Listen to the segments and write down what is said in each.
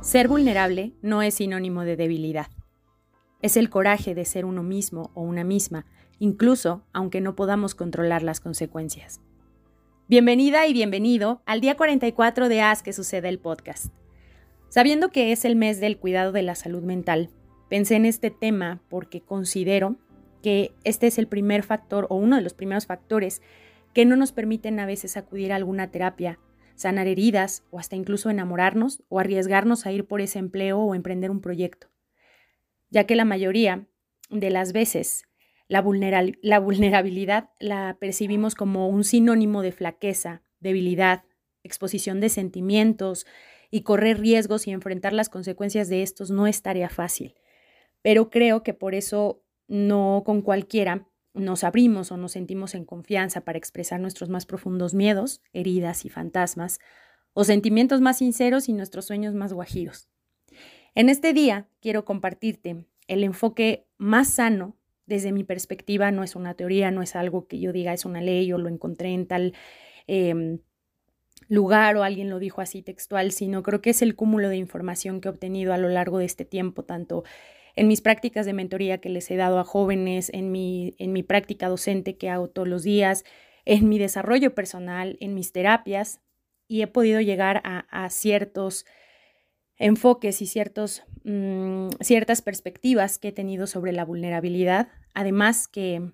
Ser vulnerable no es sinónimo de debilidad. Es el coraje de ser uno mismo o una misma, incluso aunque no podamos controlar las consecuencias. Bienvenida y bienvenido al día 44 de Haz que sucede el podcast. Sabiendo que es el mes del cuidado de la salud mental, pensé en este tema porque considero que este es el primer factor o uno de los primeros factores que no nos permiten a veces acudir a alguna terapia sanar heridas o hasta incluso enamorarnos o arriesgarnos a ir por ese empleo o emprender un proyecto, ya que la mayoría de las veces la, la vulnerabilidad la percibimos como un sinónimo de flaqueza, debilidad, exposición de sentimientos y correr riesgos y enfrentar las consecuencias de estos no es tarea fácil. Pero creo que por eso no con cualquiera nos abrimos o nos sentimos en confianza para expresar nuestros más profundos miedos, heridas y fantasmas, o sentimientos más sinceros y nuestros sueños más guajiros. En este día quiero compartirte el enfoque más sano desde mi perspectiva, no es una teoría, no es algo que yo diga es una ley o lo encontré en tal em, lugar o alguien lo dijo así textual, sino creo que es el cúmulo de información que he obtenido a lo largo de este tiempo, tanto en mis prácticas de mentoría que les he dado a jóvenes, en mi, en mi práctica docente que hago todos los días, en mi desarrollo personal, en mis terapias, y he podido llegar a, ciertos enfoques y ciertos, mm, ciertas perspectivas que he tenido sobre la vulnerabilidad. Además que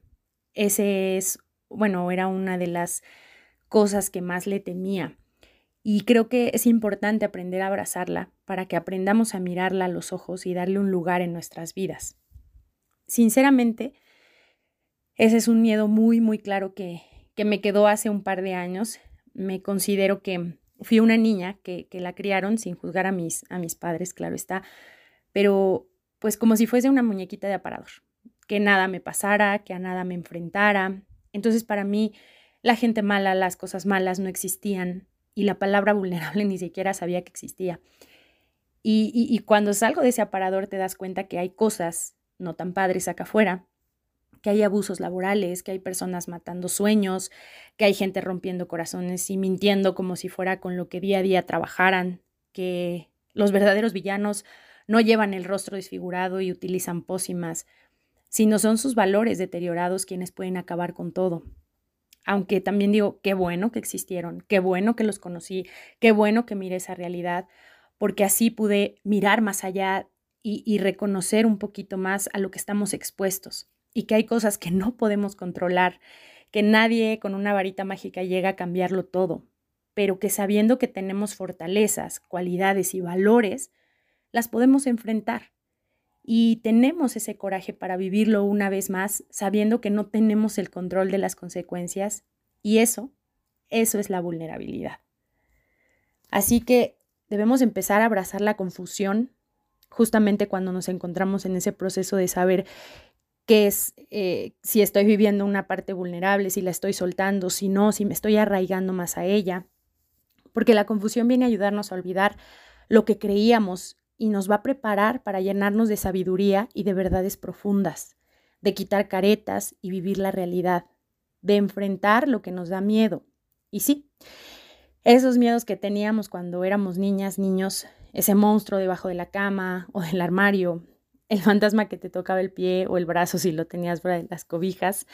ese es, bueno, era una de las cosas que más le temía y creo que es importante aprender a abrazarla para que aprendamos a mirarla a los ojos y darle un lugar en nuestras vidas. Sinceramente, ese es un miedo muy, muy claro que, que me quedó hace un par de años. Me considero que fui una niña que, que la criaron sin juzgar a mis, a mis padres, claro está, pero pues como si fuese una muñequita de aparador, que nada me pasara, que a nada me enfrentara. Entonces para mí la gente mala, las cosas malas no existían, y la palabra vulnerable ni siquiera sabía que existía. Y, cuando salgo de ese aparador te das cuenta que hay cosas no tan padres acá afuera, que hay abusos laborales, que hay personas matando sueños, que hay gente rompiendo corazones y mintiendo como si fuera con lo que día a día trabajaran, que los verdaderos villanos no llevan el rostro desfigurado y utilizan pócimas, sino son sus valores deteriorados quienes pueden acabar con todo aunque también digo, qué bueno que existieron, qué bueno que los conocí, qué bueno que miré esa realidad, porque así pude mirar más allá y, reconocer un poquito más a lo que estamos expuestos. Y que hay cosas que no podemos controlar, que nadie con una varita mágica llega a cambiarlo todo, pero que sabiendo que tenemos fortalezas, cualidades y valores, las podemos enfrentar y tenemos ese coraje para vivirlo una vez más, sabiendo que no tenemos el control de las consecuencias y eso, eso es la vulnerabilidad. Así que debemos empezar a abrazar la confusión justamente cuando nos encontramos en ese proceso de saber qué es, eh, si estoy viviendo una parte vulnerable, si la estoy soltando, si no, si me estoy arraigando más a ella, porque la confusión viene a ayudarnos a olvidar lo que creíamos y nos va a preparar para llenarnos de sabiduría y de verdades profundas, de quitar caretas y vivir la realidad, de enfrentar lo que nos da miedo. Y sí, esos miedos que teníamos cuando éramos niñas, niños, ese monstruo debajo de la cama o del armario, el fantasma que te tocaba el pie o el brazo si lo tenías de las cobijas,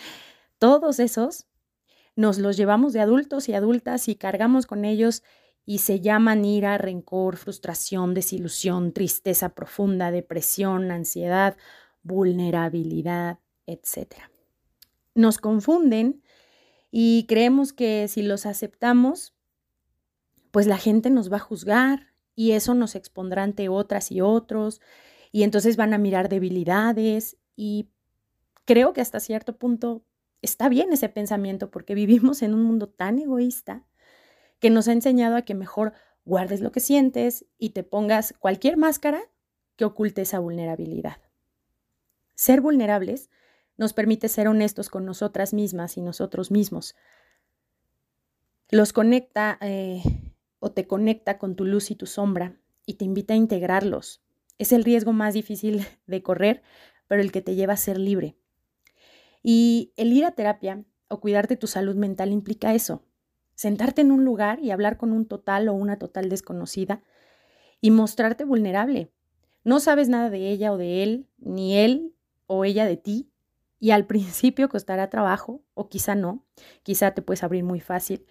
todos esos nos los llevamos de adultos y adultas y cargamos con ellos y se llaman ira, rencor, frustración, desilusión, tristeza profunda, depresión, ansiedad, vulnerabilidad, etc. Nos confunden y creemos que si los aceptamos, pues la gente nos va a juzgar y eso nos expondrá ante otras y otros y entonces van a mirar debilidades y creo que hasta cierto punto está bien ese pensamiento porque vivimos en un mundo tan egoísta que nos ha enseñado a que mejor guardes lo que sientes y te pongas cualquier máscara que oculte esa vulnerabilidad. Ser vulnerables nos permite ser honestos con nosotras mismas y nosotros mismos. Los conecta eh, o te conecta con tu luz y tu sombra y te invita a integrarlos. Es el riesgo más difícil de correr, pero el que te lleva a ser libre. Y el ir a terapia o cuidarte tu salud mental implica eso, sentarte en un lugar y hablar con un total o una total desconocida y mostrarte vulnerable. No sabes nada de ella o de él, ni él o ella de ti, y al principio costará trabajo, o quizá no, quizá te puedes abrir muy fácil,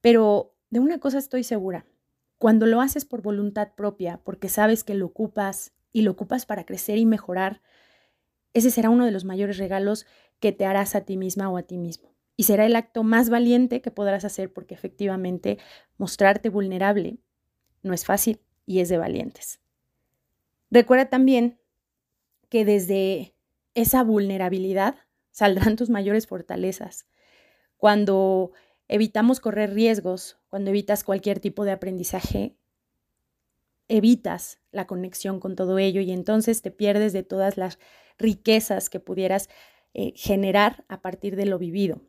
pero de una cosa estoy segura, cuando lo haces por voluntad propia, porque sabes que lo ocupas y lo ocupas para crecer y mejorar, ese será uno de los mayores regalos que te harás a ti misma o a ti mismo. Y será el acto más valiente que podrás hacer porque efectivamente mostrarte vulnerable no es fácil y es de valientes. Recuerda también que desde esa vulnerabilidad saldrán tus mayores fortalezas. Cuando evitamos correr riesgos, cuando evitas cualquier tipo de aprendizaje, evitas la conexión con todo ello y entonces te pierdes de todas las riquezas que pudieras eh, generar a partir de lo vivido.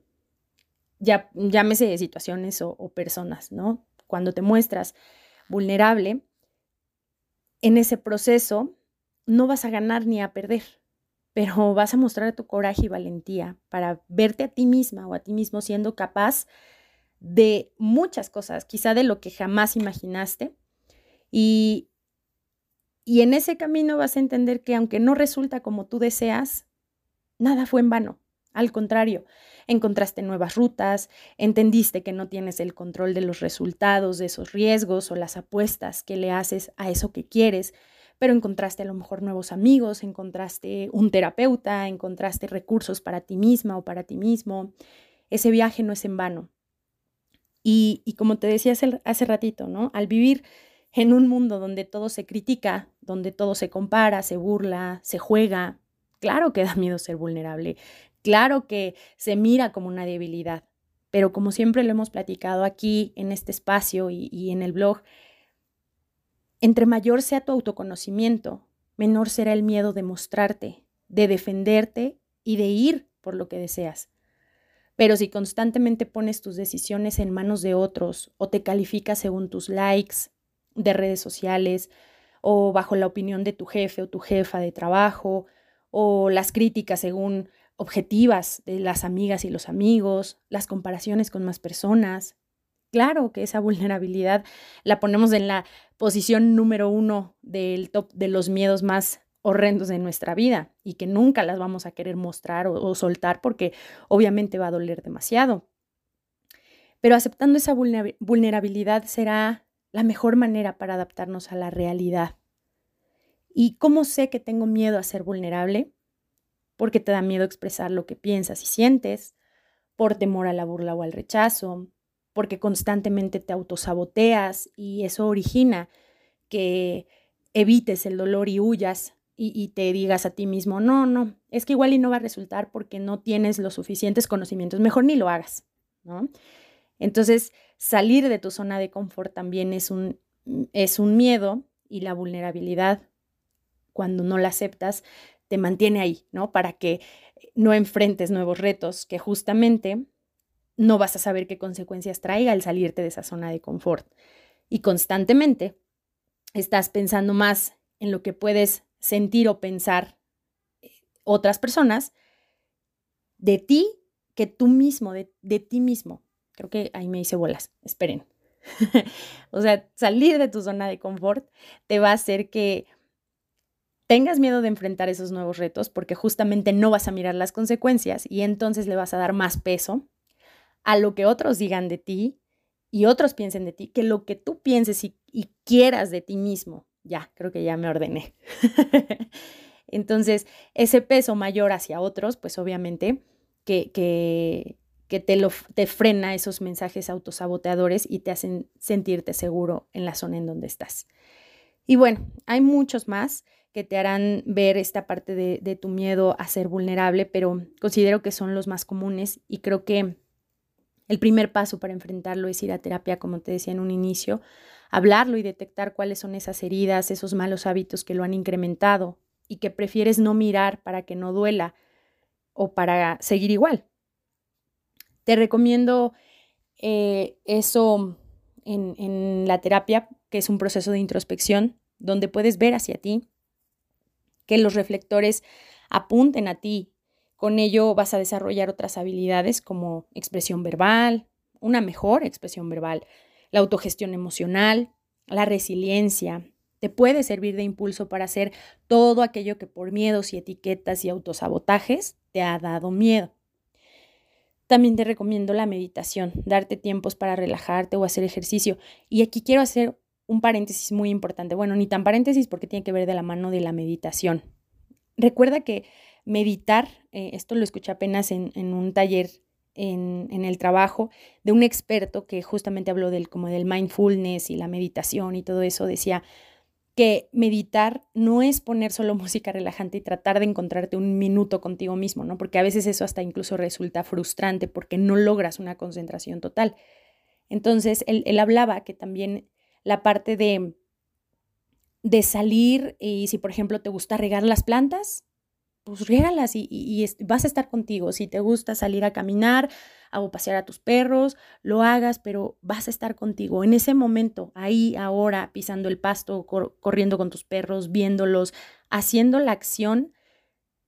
Ya, llámese de situaciones o, o personas, ¿no? Cuando te muestras vulnerable, en ese proceso no vas a ganar ni a perder, pero vas a mostrar tu coraje y valentía para verte a ti misma o a ti mismo siendo capaz de muchas cosas, quizá de lo que jamás imaginaste. Y, y en ese camino vas a entender que aunque no resulta como tú deseas, nada fue en vano. Al contrario, encontraste nuevas rutas, entendiste que no tienes el control de los resultados, de esos riesgos o las apuestas que le haces a eso que quieres, pero encontraste a lo mejor nuevos amigos, encontraste un terapeuta, encontraste recursos para ti misma o para ti mismo. Ese viaje no es en vano. Y, como te decía hace, hace ratito, ¿no? Al vivir en un mundo donde todo se critica, donde todo se compara, se burla, se juega, claro que da miedo ser vulnerable, Claro que se mira como una debilidad, pero como siempre lo hemos platicado aquí en este espacio y, en el blog, entre mayor sea tu autoconocimiento, menor será el miedo de mostrarte, de defenderte y de ir por lo que deseas. Pero si constantemente pones tus decisiones en manos de otros o te calificas según tus likes de redes sociales o bajo la opinión de tu jefe o tu jefa de trabajo o las críticas según objetivas de las amigas y los amigos, las comparaciones con más personas. Claro que esa vulnerabilidad la ponemos en la posición número uno del top de los miedos más horrendos de nuestra vida y que nunca las vamos a querer mostrar o, soltar porque obviamente va a doler demasiado. Pero aceptando esa vulnerabilidad será la mejor manera para adaptarnos a la realidad. ¿Y cómo sé que tengo miedo a ser vulnerable? Porque te da miedo expresar lo que piensas y sientes, por temor a la burla o al rechazo, porque constantemente te autosaboteas y eso origina que evites el dolor y huyas y, te digas a ti mismo, no, no, es que igual y no va a resultar porque no tienes los suficientes conocimientos, mejor ni lo hagas, ¿no? Entonces, salir de tu zona de confort también es un, es un miedo y la vulnerabilidad, cuando no la aceptas, te mantiene ahí, ¿no? Para que no enfrentes nuevos retos que justamente no vas a saber qué consecuencias traiga el salirte de esa zona de confort. Y constantemente estás pensando más en lo que puedes sentir o pensar eh, otras personas de ti que tú mismo, de, de ti mismo. Creo que ahí me hice bolas, esperen. o sea, salir de tu zona de confort te va a hacer que tengas miedo de enfrentar esos nuevos retos porque justamente no vas a mirar las consecuencias y entonces le vas a dar más peso a lo que otros digan de ti y otros piensen de ti que lo que tú pienses y, quieras de ti mismo. Ya, creo que ya me ordené. entonces, ese peso mayor hacia otros, pues obviamente que, te, lo, te frena esos mensajes autosaboteadores y te hacen sentirte seguro en la zona en donde estás. Y bueno, hay muchos más que te harán ver esta parte de, tu miedo a ser vulnerable, pero considero que son los más comunes y creo que el primer paso para enfrentarlo es ir a terapia, como te decía en un inicio, hablarlo y detectar cuáles son esas heridas, esos malos hábitos que lo han incrementado y que prefieres no mirar para que no duela o para seguir igual. Te recomiendo eh, eso en, en la terapia, que es un proceso de introspección, donde puedes ver hacia ti, que los reflectores apunten a ti. Con ello vas a desarrollar otras habilidades como expresión verbal, una mejor expresión verbal, la autogestión emocional, la resiliencia, te puede servir de impulso para hacer todo aquello que por miedos y etiquetas y autosabotajes te ha dado miedo. También te recomiendo la meditación, darte tiempos para relajarte o hacer ejercicio. Y aquí quiero hacer un paréntesis muy importante. Bueno, ni tan paréntesis porque tiene que ver de la mano de la meditación. Recuerda que meditar, eh, esto lo escuché apenas en, un taller en, en, el trabajo de un experto que justamente habló del, como del mindfulness y la meditación y todo eso, decía, que meditar no es poner solo música relajante y tratar de encontrarte un minuto contigo mismo, ¿no? Porque a veces eso hasta incluso resulta frustrante porque no logras una concentración total. Entonces, él, hablaba que también la parte de, de salir y si, por ejemplo, te gusta regar las plantas, pues régalas y, y, vas a estar contigo. Si te gusta salir a caminar o pasear a tus perros, lo hagas, pero vas a estar contigo en ese momento, ahí, ahora, pisando el pasto, corriendo con tus perros, viéndolos, haciendo la acción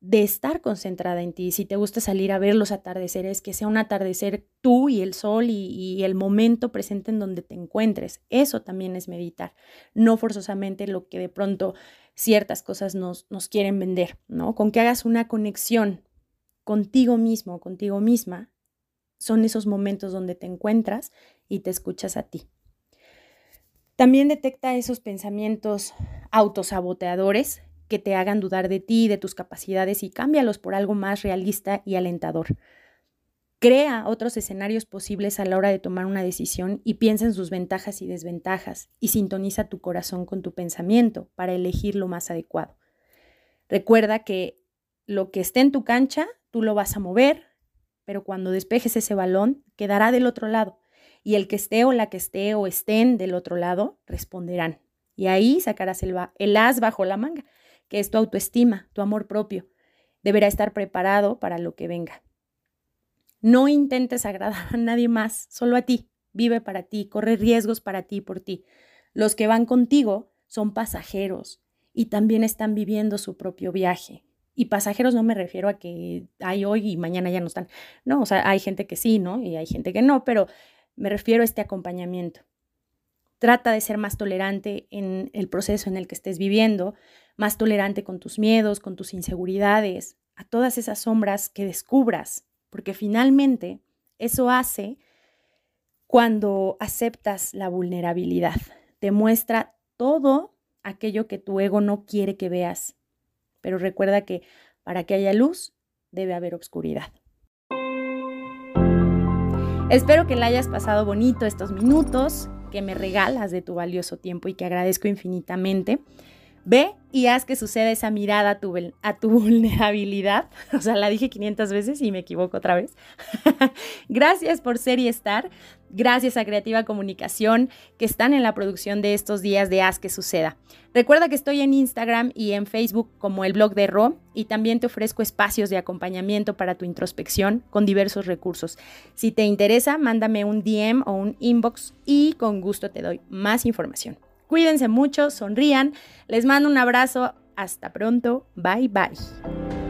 de estar concentrada en ti. Si te gusta salir a ver los atardeceres, que sea un atardecer tú y el sol y, el momento presente en donde te encuentres. Eso también es meditar, no forzosamente lo que de pronto ciertas cosas nos, nos quieren vender, ¿no? Con que hagas una conexión contigo mismo, contigo misma, son esos momentos donde te encuentras y te escuchas a ti. También detecta esos pensamientos autosaboteadores que te hagan dudar de ti, de tus capacidades y cámbialos por algo más realista y alentador. Crea otros escenarios posibles a la hora de tomar una decisión y piensa en sus ventajas y desventajas y sintoniza tu corazón con tu pensamiento para elegir lo más adecuado. Recuerda que lo que esté en tu cancha, tú lo vas a mover, pero cuando despejes ese balón, quedará del otro lado y el que esté o la que esté o estén del otro lado responderán. Y ahí sacarás el, el as bajo la manga, que es tu autoestima, tu amor propio. Deberá estar preparado para lo que venga. No intentes agradar a nadie más, solo a ti. Vive para ti, corre riesgos para ti y por ti. Los que van contigo son pasajeros y también están viviendo su propio viaje. Y pasajeros no me refiero a que hay hoy y mañana ya no están. No, o sea, hay gente que sí, ¿no? Y hay gente que no, pero me refiero a este acompañamiento. Trata de ser más tolerante en el proceso en el que estés viviendo, más tolerante con tus miedos, con tus inseguridades, a todas esas sombras que descubras porque finalmente eso hace cuando aceptas la vulnerabilidad. Te muestra todo aquello que tu ego no quiere que veas. Pero recuerda que para que haya luz, debe haber oscuridad. Espero que le hayas pasado bonito estos minutos que me regalas de tu valioso tiempo y que agradezco infinitamente. Ve y haz que suceda esa mirada a tu, vulnerabilidad. O sea, la dije 500 veces y me equivoco otra vez. Gracias por ser y estar. Gracias a Creativa Comunicación que están en la producción de estos días de Haz que suceda. Recuerda que estoy en Instagram y en Facebook como el blog de Ro y también te ofrezco espacios de acompañamiento para tu introspección con diversos recursos. Si te interesa, mándame un DM o un inbox y con gusto te doy más información. Cuídense mucho, sonrían. Les mando un abrazo. Hasta pronto. Bye bye.